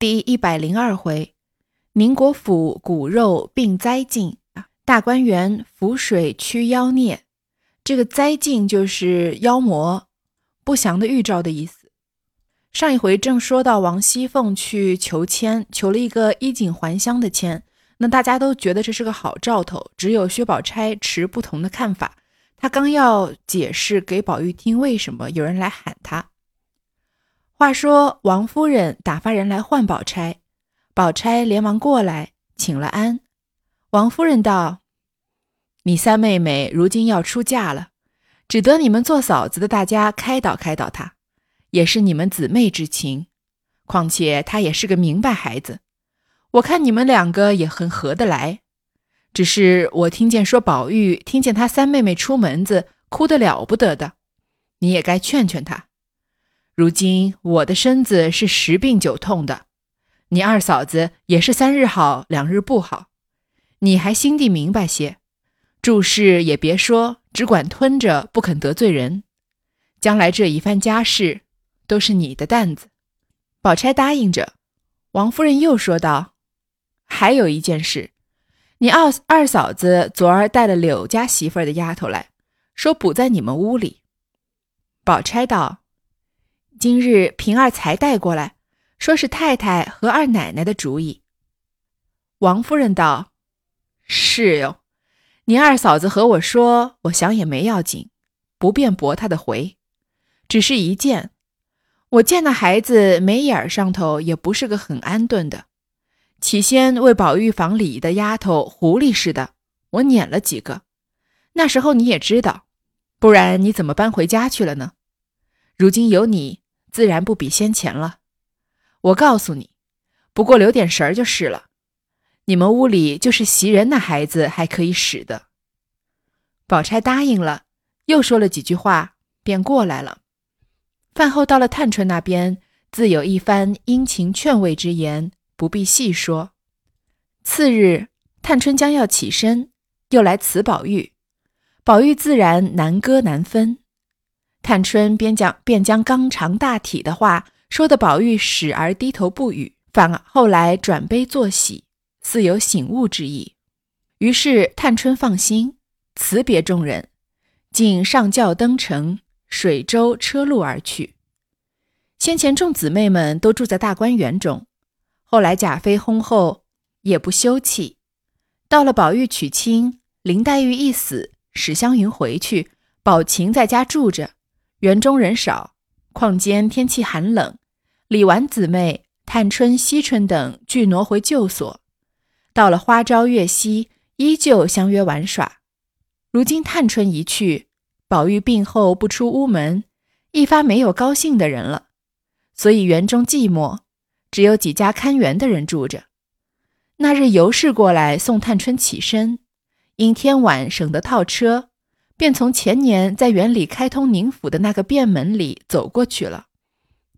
第一百零二回，宁国府骨肉并灾尽，大观园浮水驱妖孽。这个灾尽就是妖魔不祥的预兆的意思。上一回正说到王熙凤去求签，求了一个衣锦还乡的签，那大家都觉得这是个好兆头，只有薛宝钗持不同的看法。他刚要解释给宝玉听为什么，有人来喊他。话说王夫人打发人来唤宝钗，宝钗连忙过来请了安。王夫人道：“你三妹妹如今要出嫁了，只得你们做嫂子的大家开导开导她，也是你们姊妹之情。况且她也是个明白孩子，我看你们两个也很合得来。只是我听见说宝玉听见他三妹妹出门子，哭得了不得的，你也该劝劝他。”如今我的身子是十病九痛的，你二嫂子也是三日好两日不好，你还心地明白些，注事也别说，只管吞着，不肯得罪人。将来这一番家事都是你的担子。宝钗答应着，王夫人又说道：“还有一件事，你二二嫂子昨儿带了柳家媳妇儿的丫头来说补在你们屋里。”宝钗道。今日平儿才带过来，说是太太和二奶奶的主意。王夫人道：“是哟，你二嫂子和我说，我想也没要紧，不便驳她的回。只是一见，我见那孩子眉眼上头也不是个很安顿的。起先为宝玉房里的丫头狐狸似的，我撵了几个。那时候你也知道，不然你怎么搬回家去了呢？如今有你。”自然不比先前了。我告诉你，不过留点神儿就是了。你们屋里就是袭人那孩子还可以使的。宝钗答应了，又说了几句话，便过来了。饭后到了探春那边，自有一番殷勤劝慰之言，不必细说。次日，探春将要起身，又来辞宝玉，宝玉自然难割难分。探春边讲便将刚长大体的话说的宝玉始而低头不语，反而后来转悲作喜，似有醒悟之意。于是探春放心，辞别众人，竟上轿登城，水舟车路而去。先前众姊妹们都住在大观园中，后来贾妃薨后也不休憩，到了宝玉娶亲，林黛玉一死，史湘云回去，宝琴在家住着。园中人少，况间天气寒冷，李纨姊妹、探春、惜春等俱挪回旧所。到了花朝月夕，依旧相约玩耍。如今探春一去，宝玉病后不出屋门，一发没有高兴的人了。所以园中寂寞，只有几家看园的人住着。那日尤氏过来送探春起身，因天晚省得套车。便从前年在园里开通宁府的那个便门里走过去了，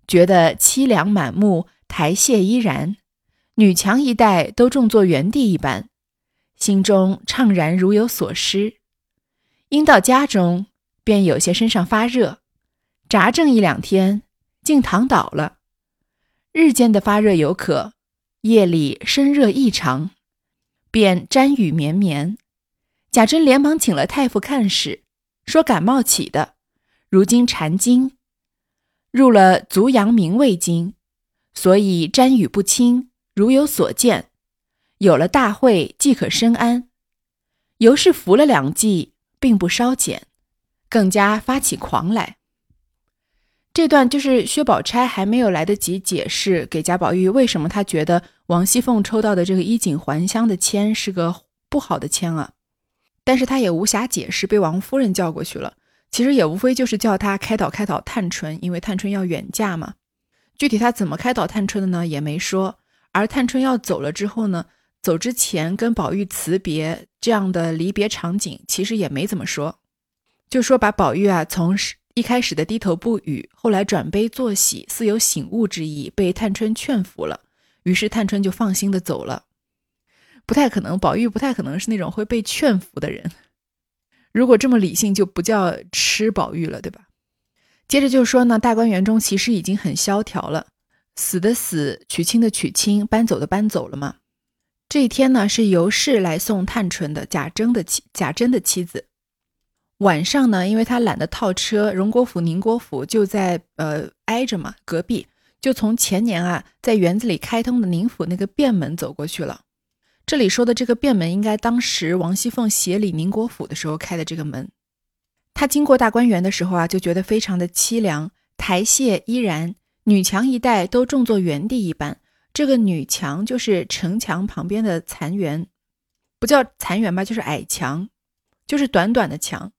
觉得凄凉满目，台榭依然，女墙一带都种作园地一般，心中怅然如有所失。因到家中，便有些身上发热，扎正一两天，竟躺倒了。日间的发热有可，夜里身热异常，便沾雨绵绵。贾珍连忙请了太傅看使，说感冒起的，如今缠经，入了足阳明胃经，所以沾雨不清，如有所见，有了大会即可深安。尤氏服了两剂，并不稍减，更加发起狂来。这段就是薛宝钗还没有来得及解释给贾宝玉为什么他觉得王熙凤抽到的这个衣锦还乡的签是个不好的签啊。但是他也无暇解释，被王夫人叫过去了。其实也无非就是叫他开导开导探春，因为探春要远嫁嘛。具体他怎么开导探春的呢？也没说。而探春要走了之后呢，走之前跟宝玉辞别这样的离别场景，其实也没怎么说，就说把宝玉啊从一开始的低头不语，后来转悲作喜，似有醒悟之意，被探春劝服了。于是探春就放心的走了。不太可能，宝玉不太可能是那种会被劝服的人。如果这么理性，就不叫吃宝玉了，对吧？接着就说呢，大观园中其实已经很萧条了。死的死，娶亲的娶亲，搬走的搬走了嘛。这一天呢，是尤氏来送探春的贾珍的妻贾珍的妻子。晚上呢，因为他懒得套车，荣国府、宁国府就在呃挨着嘛，隔壁，就从前年啊在园子里开通的宁府那个便门走过去了。这里说的这个便门，应该当时王熙凤协理宁国府的时候开的这个门。他经过大观园的时候啊，就觉得非常的凄凉，台榭依然，女墙一带都种作园地一般。这个女墙就是城墙旁边的残垣，不叫残垣吧，就是矮墙，就是短短的墙，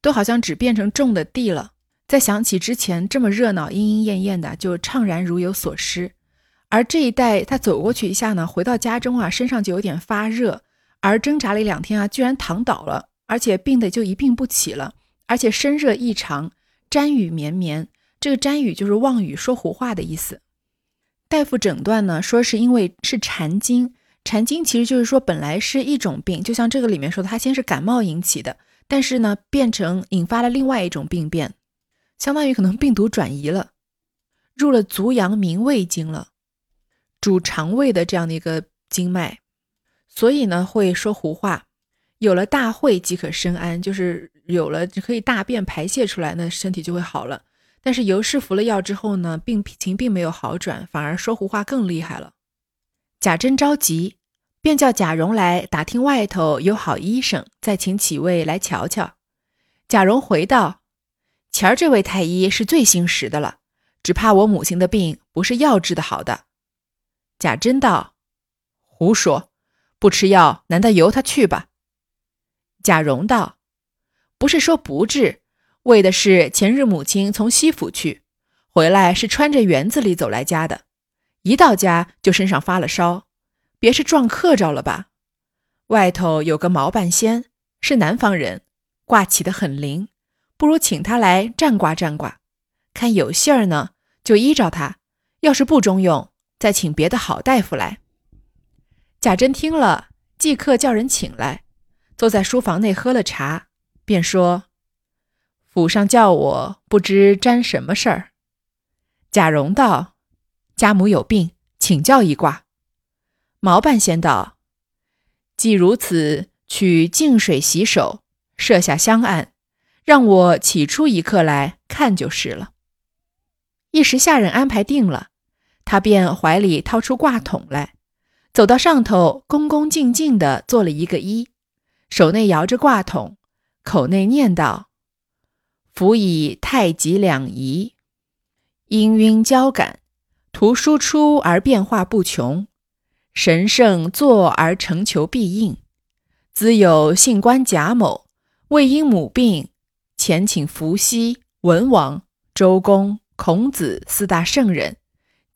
都好像只变成种的地了。再想起之前这么热闹、莺莺燕燕的，就怅然如有所失。而这一带，他走过去一下呢，回到家中啊，身上就有点发热，而挣扎了一两天啊，居然躺倒了，而且病的就一病不起了，而且身热异常，沾雨绵绵。这个沾雨就是妄语说胡话的意思。大夫诊断呢，说是因为是蝉经。蝉经其实就是说本来是一种病，就像这个里面说的，它先是感冒引起的，但是呢变成引发了另外一种病变，相当于可能病毒转移了，入了足阳明胃经了，主肠胃的这样的一个经脉，所以呢会说胡话。有了大会即可生安，就是有了可以大便排泄出来，那身体就会好了。但是尤氏服了药之后呢，病情并没有好转，反而说胡话更厉害了。贾珍着急，便叫贾蓉来打听外头有好医生，再请几位来瞧瞧。贾蓉回道：“前儿这位太医是最心实的了，只怕我母亲的病不是药治的好的。”贾珍道：“胡说，不吃药，难道由他去吧？”贾蓉道：“不是说不治。”为的是前日母亲从西府去，回来是穿着园子里走来家的，一到家就身上发了烧，别是撞客着了吧？外头有个毛半仙，是南方人，卦起得很灵，不如请他来占卦占卦，看有信儿呢就依照他，要是不中用，再请别的好大夫来。贾珍听了，即刻叫人请来，坐在书房内喝了茶，便说。府上叫我不知沾什么事儿。贾蓉道：“家母有病，请教一卦。”毛半仙道：“既如此，取净水洗手，设下香案，让我起出一刻来看就是了。”一时下人安排定了，他便怀里掏出卦筒来，走到上头，恭恭敬敬地做了一个揖，手内摇着卦筒，口内念道。辅以太极两仪，氤氲交感，图输出而变化不穷，神圣作而成求必应。兹有姓关贾某，为因母病，前请伏羲、文王、周公、孔子四大圣人，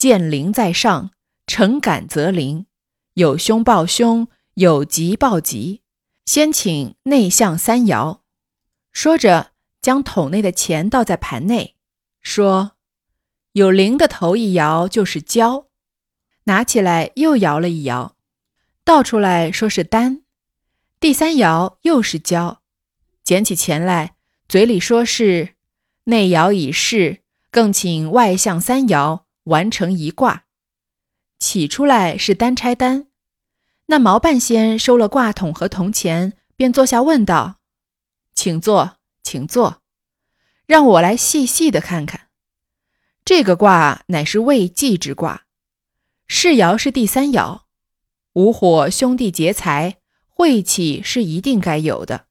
见灵在上，诚感则灵，有凶报凶，有吉报吉。先请内向三爻，说着。将桶内的钱倒在盘内，说：“有灵的头一摇就是交。”拿起来又摇了一摇，倒出来说是单。第三摇又是交，捡起钱来，嘴里说是内摇已逝，更请外向三爻完成一卦。起出来是单拆单。那毛半仙收了卦筒和铜钱，便坐下问道：“请坐。”请坐，让我来细细的看看。这个卦乃是未济之卦，世爻是第三爻，午火兄弟劫财，晦气是一定该有的。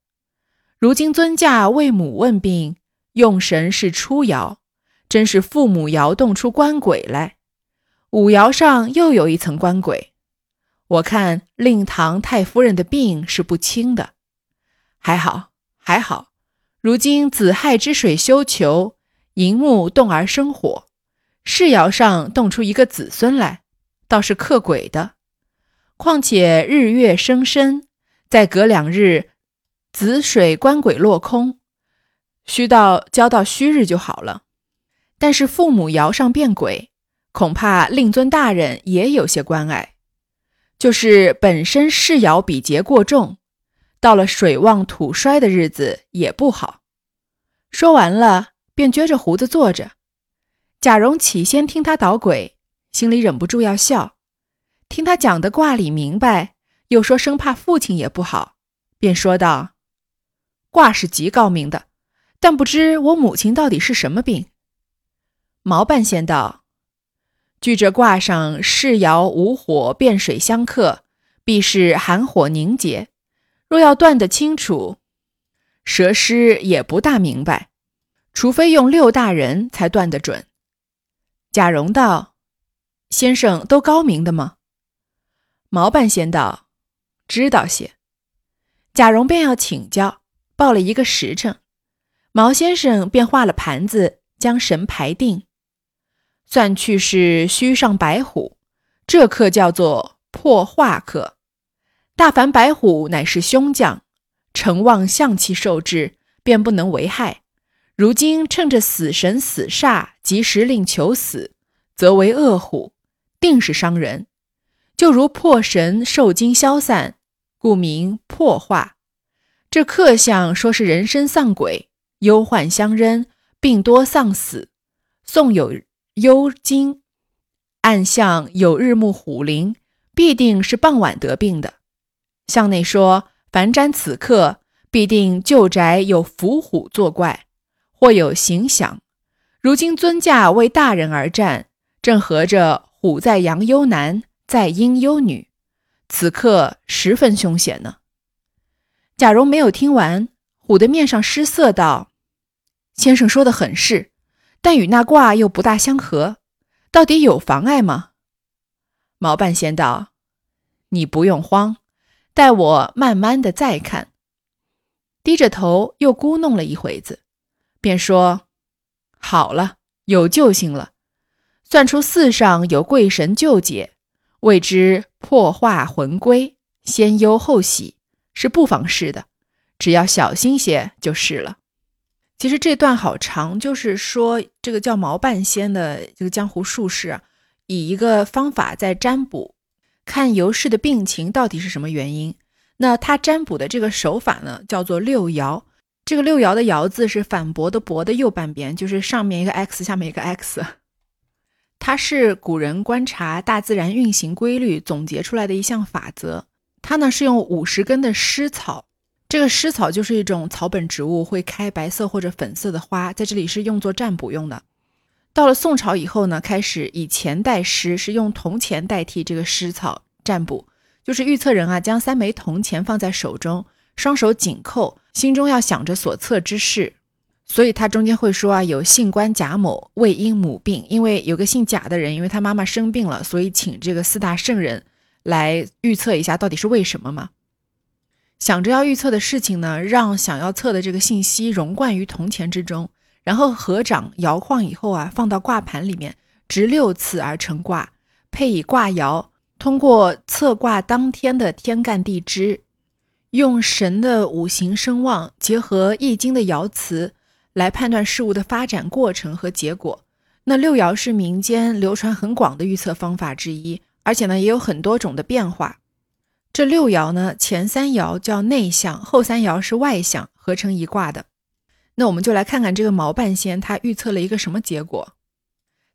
如今尊驾为母问病，用神是初爻，真是父母摇动出官鬼来。五窑上又有一层官鬼，我看令堂太夫人的病是不轻的。还好，还好。如今子亥之水修求，寅木动而生火，世爻上动出一个子孙来，倒是克鬼的。况且日月生身，再隔两日，子水官鬼落空，虚到交到虚日就好了。但是父母爻上变鬼，恐怕令尊大人也有些关爱，就是本身世爻比劫过重。到了水旺土衰的日子也不好。说完了，便撅着胡子坐着。贾蓉起先听他捣鬼，心里忍不住要笑。听他讲的卦理明白，又说生怕父亲也不好，便说道：“卦是极高明的，但不知我母亲到底是什么病。”毛半仙道：“据这卦上世爻无火变水相克，必是寒火凝结。若要断得清楚，蛇师也不大明白，除非用六大人才断得准。”贾蓉道：“先生都高明的吗？”毛半仙道：“知道些。”贾蓉便要请教，报了一个时辰，毛先生便画了盘子，将神排定，算去是虚上白虎，这课叫做破化课。大凡白虎乃是凶将，成旺象气受制，便不能为害。如今趁着死神死煞，及时令求死，则为恶虎，定是伤人。就如破神受惊消散，故名破化。这克相说是人生丧鬼，忧患相扔，病多丧死。宋有幽经，暗象有日暮虎灵，必定是傍晚得病的。向内说，凡占此刻，必定旧宅有伏虎作怪，或有形响。如今尊驾为大人而战，正合着虎在阳忧男。在阴幽女，此刻十分凶险呢。贾蓉没有听完，虎的面上失色，道：“先生说的很是，但与那卦又不大相合，到底有妨碍吗？”毛半仙道：“你不用慌，待我慢慢的再看。”低着头又咕哝了一会子，便说：“好了，有救星了，算出寺上有贵神救解。”谓之破化魂归，先忧后喜，是不妨事的。只要小心些就是了。其实这段好长，就是说这个叫毛半仙的这个江湖术士，以一个方法在占卜，看尤氏的病情到底是什么原因。那他占卜的这个手法呢，叫做六爻。这个六爻的爻字是反驳的驳的右半边，就是上面一个 x，下面一个 x。它是古人观察大自然运行规律总结出来的一项法则。它呢是用五十根的湿草，这个湿草就是一种草本植物，会开白色或者粉色的花，在这里是用作占卜用的。到了宋朝以后呢，开始以钱代诗，是用铜钱代替这个湿草占卜，就是预测人啊，将三枚铜钱放在手中，双手紧扣，心中要想着所测之事。所以他中间会说啊，有姓关贾某为因母病，因为有个姓贾的人，因为他妈妈生病了，所以请这个四大圣人来预测一下到底是为什么嘛。想着要预测的事情呢，让想要测的这个信息融贯于铜钱之中，然后合掌摇晃以后啊，放到卦盘里面，执六次而成卦，配以卦爻，通过测卦当天的天干地支，用神的五行声望，结合易经的爻辞。来判断事物的发展过程和结果。那六爻是民间流传很广的预测方法之一，而且呢也有很多种的变化。这六爻呢，前三爻叫内向，后三爻是外向，合成一卦的。那我们就来看看这个毛半仙他预测了一个什么结果。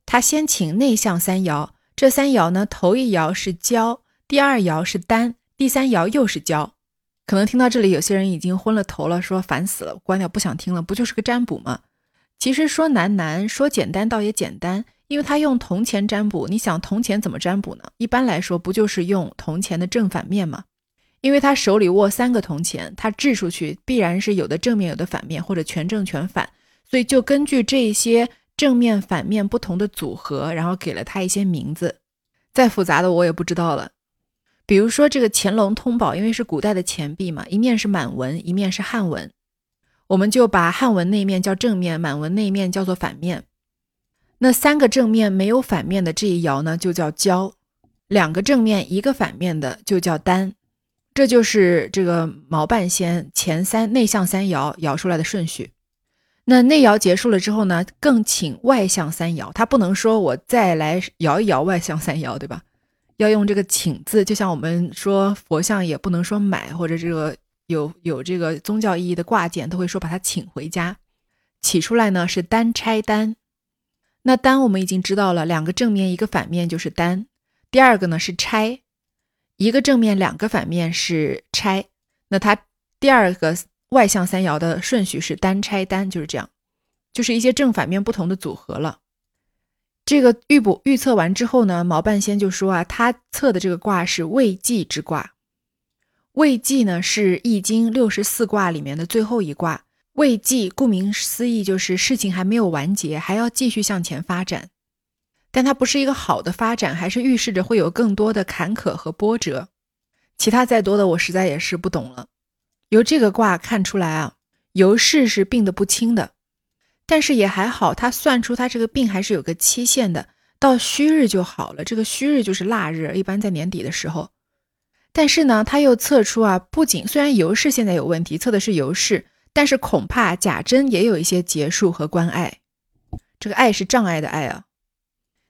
他先请内向三爻，这三爻呢，头一爻是交，第二爻是单，第三爻又是交。可能听到这里，有些人已经昏了头了，说烦死了，关掉，不想听了。不就是个占卜吗？其实说难难，说简单倒也简单，因为他用铜钱占卜。你想铜钱怎么占卜呢？一般来说，不就是用铜钱的正反面吗？因为他手里握三个铜钱，他掷出去必然是有的正面，有的反面，或者全正全反，所以就根据这些正面、反面不同的组合，然后给了他一些名字。再复杂的我也不知道了。比如说这个乾隆通宝，因为是古代的钱币嘛，一面是满文，一面是汉文，我们就把汉文那面叫正面，满文那面叫做反面。那三个正面没有反面的这一爻呢，就叫交；两个正面一个反面的就叫单。这就是这个毛半仙前三内向三爻摇出来的顺序。那内爻结束了之后呢，更请外向三爻，他不能说我再来摇一摇外向三爻，对吧？要用这个请字，就像我们说佛像也不能说买，或者这个有有这个宗教意义的挂件，都会说把它请回家。起出来呢是单拆单。那单我们已经知道了，两个正面一个反面就是单。第二个呢是拆，一个正面两个反面是拆。那它第二个外向三爻的顺序是单拆单，就是这样，就是一些正反面不同的组合了。这个预卜预测完之后呢，毛半仙就说啊，他测的这个卦是未济之卦。未济呢是易经六十四卦里面的最后一卦。未济，顾名思义就是事情还没有完结，还要继续向前发展。但它不是一个好的发展，还是预示着会有更多的坎坷和波折。其他再多的，我实在也是不懂了。由这个卦看出来啊，尤氏是病得不轻的，但是也还好，他算出他这个病还是有个期限的，到戌日就好了。这个戌日就是腊日，一般在年底的时候。但是呢，他又测出啊，不仅虽然尤氏现在有问题，测的是尤氏。但是恐怕贾珍也有一些结束和关爱，这个爱是障碍的爱啊。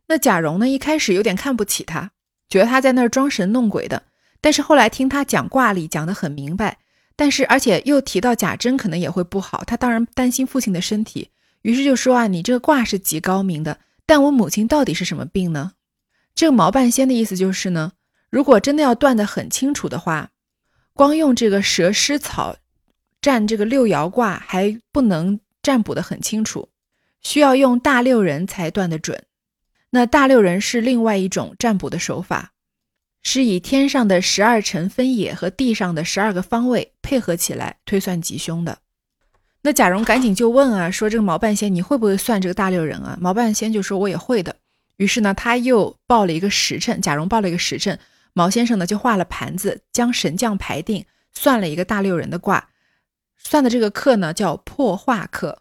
那贾蓉呢，一开始有点看不起他，觉得他在那儿装神弄鬼的。但是后来听他讲卦理，讲得很明白。但是而且又提到贾珍可能也会不好，他当然担心父亲的身体，于是就说啊，你这个卦是极高明的，但我母亲到底是什么病呢？这个毛半仙的意思就是呢，如果真的要断得很清楚的话，光用这个蛇虱草。占这个六爻卦还不能占卜的很清楚，需要用大六人才断得准。那大六人是另外一种占卜的手法，是以天上的十二辰分野和地上的十二个方位配合起来推算吉凶的。那贾蓉赶紧就问啊，说这个毛半仙你会不会算这个大六人啊？毛半仙就说我也会的。于是呢，他又报了一个时辰，贾蓉报了一个时辰，毛先生呢就画了盘子，将神将排定，算了一个大六人的卦。算的这个课呢叫破化课。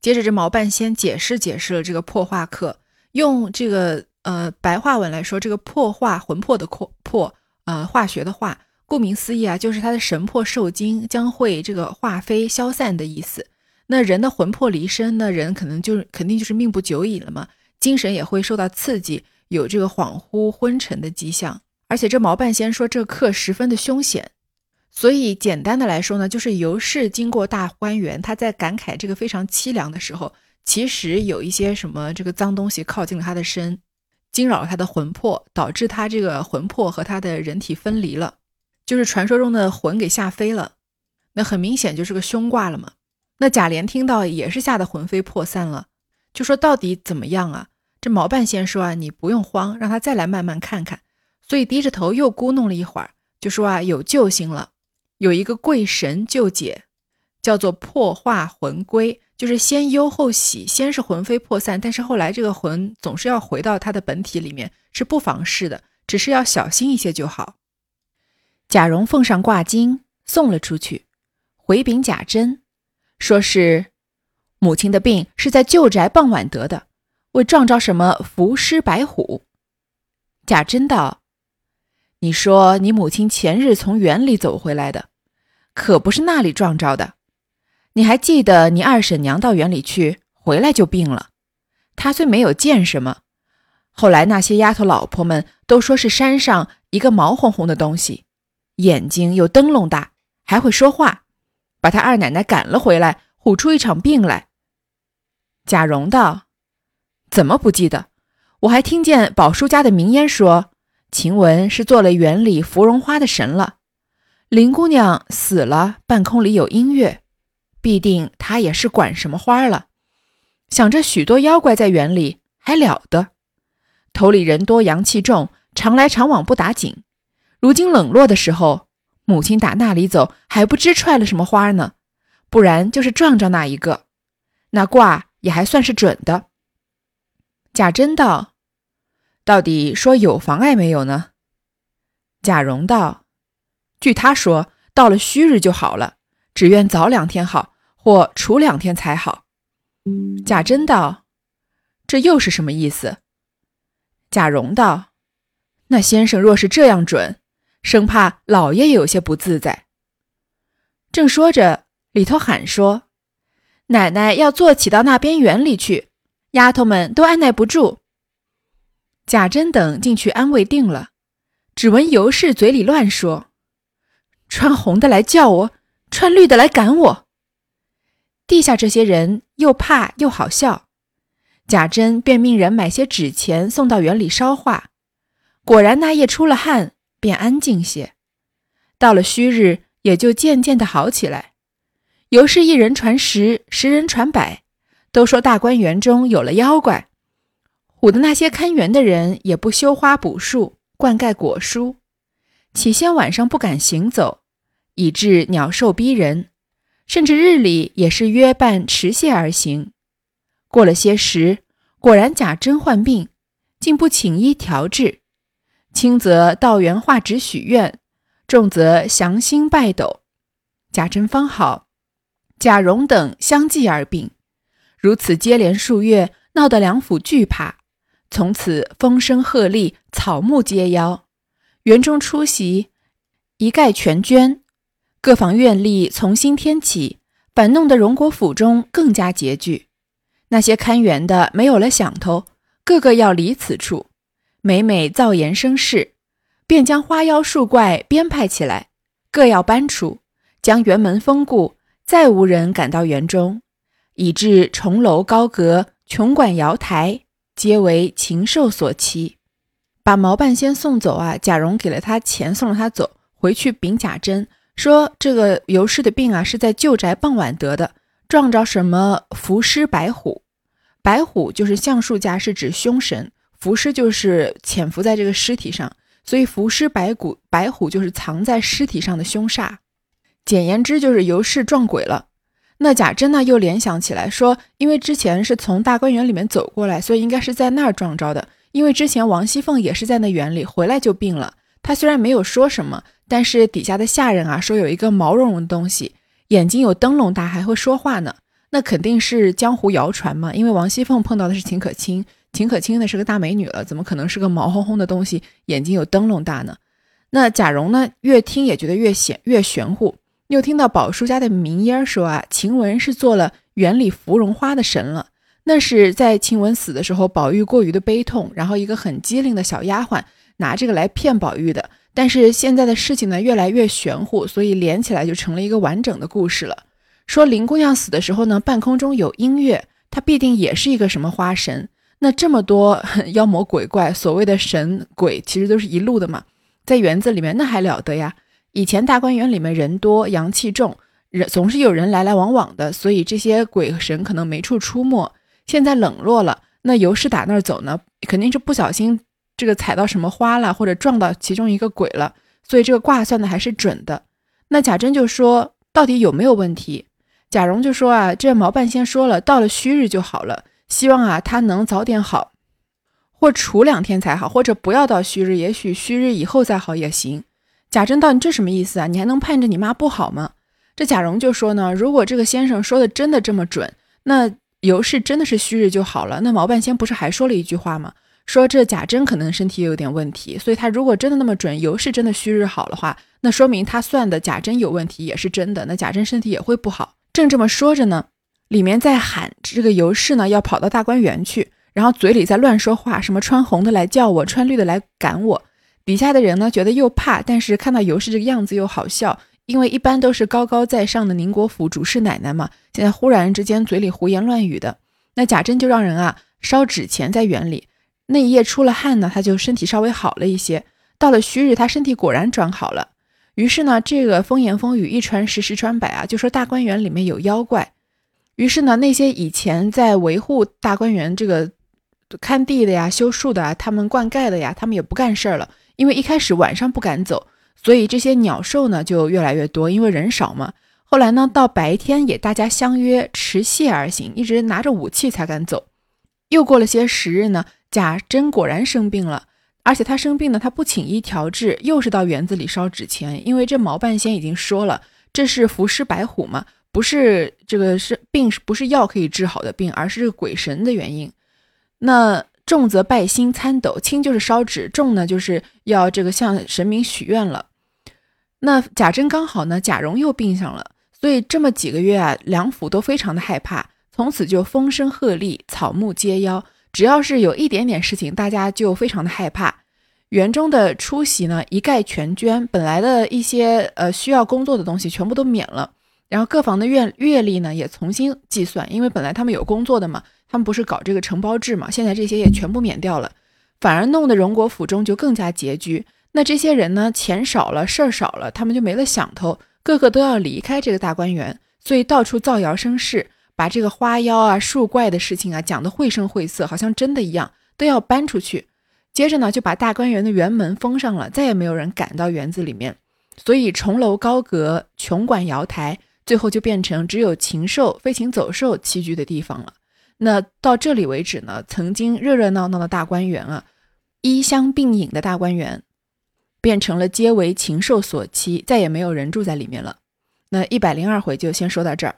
接着这毛半仙解释解释了这个破化课，用这个呃白话文来说，这个破化魂魄的破破呃化学的化，顾名思义啊，就是他的神魄受惊，将会这个化飞消散的意思。那人的魂魄离身，那人可能就肯定就是命不久矣了嘛，精神也会受到刺激，有这个恍惚昏沉的迹象。而且这毛半仙说这个课十分的凶险。所以简单的来说呢，就是尤氏经过大观园，他在感慨这个非常凄凉的时候，其实有一些什么这个脏东西靠近了他的身，惊扰了他的魂魄，导致他这个魂魄和他的人体分离了，就是传说中的魂给吓飞了。那很明显就是个凶卦了嘛。那贾琏听到也是吓得魂飞魄散了，就说到底怎么样啊？这毛半仙说啊，你不用慌，让他再来慢慢看看。所以低着头又咕哝了一会儿，就说啊，有救星了。有一个贵神救解，叫做破化魂归，就是先忧后喜，先是魂飞魄散，但是后来这个魂总是要回到他的本体里面，是不妨事的，只是要小心一些就好。贾蓉奉上挂金送了出去，回禀贾珍，说是母亲的病是在旧宅傍晚得的，为撞着什么伏尸白虎。贾珍道。你说你母亲前日从园里走回来的，可不是那里撞着的。你还记得你二婶娘到园里去，回来就病了。她虽没有见什么，后来那些丫头老婆们都说是山上一个毛红红的东西，眼睛有灯笼大，还会说话，把她二奶奶赶了回来，唬出一场病来。贾蓉道：“怎么不记得？我还听见宝叔家的名烟说。”晴雯是做了园里芙蓉花的神了，林姑娘死了，半空里有音乐，必定她也是管什么花了。想着许多妖怪在园里还了得，头里人多阳气重，常来常往不打紧。如今冷落的时候，母亲打那里走还不知踹了什么花呢，不然就是撞着那一个，那卦也还算是准的。贾珍道。到底说有妨碍没有呢？贾蓉道：“据他说，到了戌日就好了，只愿早两天好，或除两天才好。”贾珍道：“这又是什么意思？”贾蓉道：“那先生若是这样准，生怕老爷也有些不自在。”正说着，里头喊说：“奶奶要坐起到那边园里去，丫头们都按耐不住。”贾珍等进去安慰定了，只闻尤氏嘴里乱说：“穿红的来叫我，穿绿的来赶我。”地下这些人又怕又好笑，贾珍便命人买些纸钱送到园里烧化。果然那夜出了汗，便安静些。到了戌日，也就渐渐的好起来。尤氏一人传十，十人传百，都说大观园中有了妖怪。唬的那些看园的人也不修花补树，灌溉果蔬。起先晚上不敢行走，以致鸟兽逼人，甚至日里也是约伴持械而行。过了些时，果然贾珍患病，竟不请医调治。轻则道元画纸许愿，重则降星拜斗。贾珍方好，贾蓉等相继而病，如此接连数月，闹得两府惧怕。从此风声鹤唳，草木皆妖。园中出席，一概全捐。各房院吏从新添起，反弄得荣国府中更加拮据。那些看园的没有了想头，个个要离此处。每每造言生事，便将花妖树怪编排起来，各要搬出，将园门封固，再无人敢到园中，以致重楼高阁、琼馆瑶台，皆为禽兽所欺。把毛半仙送走啊！贾蓉给了他钱，送了他走，回去禀贾珍说：“这个尤氏的病啊，是在旧宅傍晚得的，撞着什么伏尸白虎。白虎就是橡树家，是指凶神。”伏尸就是潜伏在这个尸体上，所以伏尸白骨白虎就是藏在尸体上的凶煞。简言之，就是尤氏撞鬼了。那贾珍呢，又联想起来说，因为之前是从大观园里面走过来，所以应该是在那儿撞着的。因为之前王熙凤也是在那园里回来就病了。她虽然没有说什么，但是底下的下人啊说有一个毛茸茸的东西，眼睛有灯笼大，还会说话呢。那肯定是江湖谣传嘛。因为王熙凤碰到的是秦可卿。秦可卿呢是个大美女了，怎么可能是个毛烘烘的东西？眼睛有灯笼大呢？那贾蓉呢？越听也觉得越显越玄乎。又听到宝叔家的名烟说啊，晴雯是做了园里芙蓉花的神了。那是在晴雯死的时候，宝玉过于的悲痛，然后一个很机灵的小丫鬟拿这个来骗宝玉的。但是现在的事情呢越来越玄乎，所以连起来就成了一个完整的故事了。说林姑娘死的时候呢，半空中有音乐，她必定也是一个什么花神。那这么多妖魔鬼怪，所谓的神鬼，其实都是一路的嘛，在园子里面那还了得呀！以前大观园里面人多，阳气重，人总是有人来来往往的，所以这些鬼神可能没处出没。现在冷落了，那尤氏打那儿走呢，肯定是不小心这个踩到什么花了，或者撞到其中一个鬼了，所以这个卦算的还是准的。那贾珍就说，到底有没有问题？贾蓉就说啊，这毛半仙说了，到了戌日就好了。希望啊，他能早点好，或处两天才好，或者不要到戌日，也许戌日以后再好也行。贾珍道：“你这什么意思啊？你还能盼着你妈不好吗？”这贾蓉就说呢：“如果这个先生说的真的这么准，那尤氏真的是戌日就好了。那毛半仙不是还说了一句话吗？说这贾珍可能身体有点问题，所以他如果真的那么准，尤氏真的戌日好的话，那说明他算的贾珍有问题也是真的，那贾珍身体也会不好。正这么说着呢。”里面在喊这个尤氏呢，要跑到大观园去，然后嘴里在乱说话，什么穿红的来叫我，穿绿的来赶我。底下的人呢，觉得又怕，但是看到尤氏这个样子又好笑，因为一般都是高高在上的宁国府主事奶奶嘛，现在忽然之间嘴里胡言乱语的。那贾珍就让人啊烧纸钱在园里。那一夜出了汗呢，他就身体稍微好了一些。到了戌日，他身体果然转好了。于是呢，这个风言风语一传十，十传百啊，就说大观园里面有妖怪。于是呢，那些以前在维护大观园这个看地的呀、修树的啊、他们灌溉的呀，他们也不干事儿了。因为一开始晚上不敢走，所以这些鸟兽呢就越来越多，因为人少嘛。后来呢，到白天也大家相约持械而行，一直拿着武器才敢走。又过了些时日呢，贾珍果然生病了，而且他生病呢，他不请医调治，又是到园子里烧纸钱，因为这毛半仙已经说了，这是伏尸白虎嘛。不是这个是病，不是药可以治好的病，而是这个鬼神的原因。那重则拜星参斗，轻就是烧纸，重呢就是要这个向神明许愿了。那贾珍刚好呢，贾蓉又病上了，所以这么几个月啊，两府都非常的害怕，从此就风声鹤唳，草木皆妖。只要是有一点点事情，大家就非常的害怕。园中的出席呢，一概全捐，本来的一些呃需要工作的东西，全部都免了。然后各房的月月例呢也重新计算，因为本来他们有工作的嘛，他们不是搞这个承包制嘛？现在这些也全部免掉了，反而弄得荣国府中就更加拮据。那这些人呢，钱少了，事儿少了，他们就没了想头，个个都要离开这个大观园，所以到处造谣生事，把这个花妖啊、树怪的事情啊讲得绘声绘色，好像真的一样，都要搬出去。接着呢，就把大观园的园门封上了，再也没有人敢到园子里面。所以重楼高阁，琼馆瑶台，最后就变成只有禽兽、飞禽走兽栖居的地方了。那到这里为止呢，曾经热热闹闹的大观园啊，衣香鬓影的大观园。变成了皆为禽兽所栖，再也没有人住在里面了。那一百零二回就先说到这儿。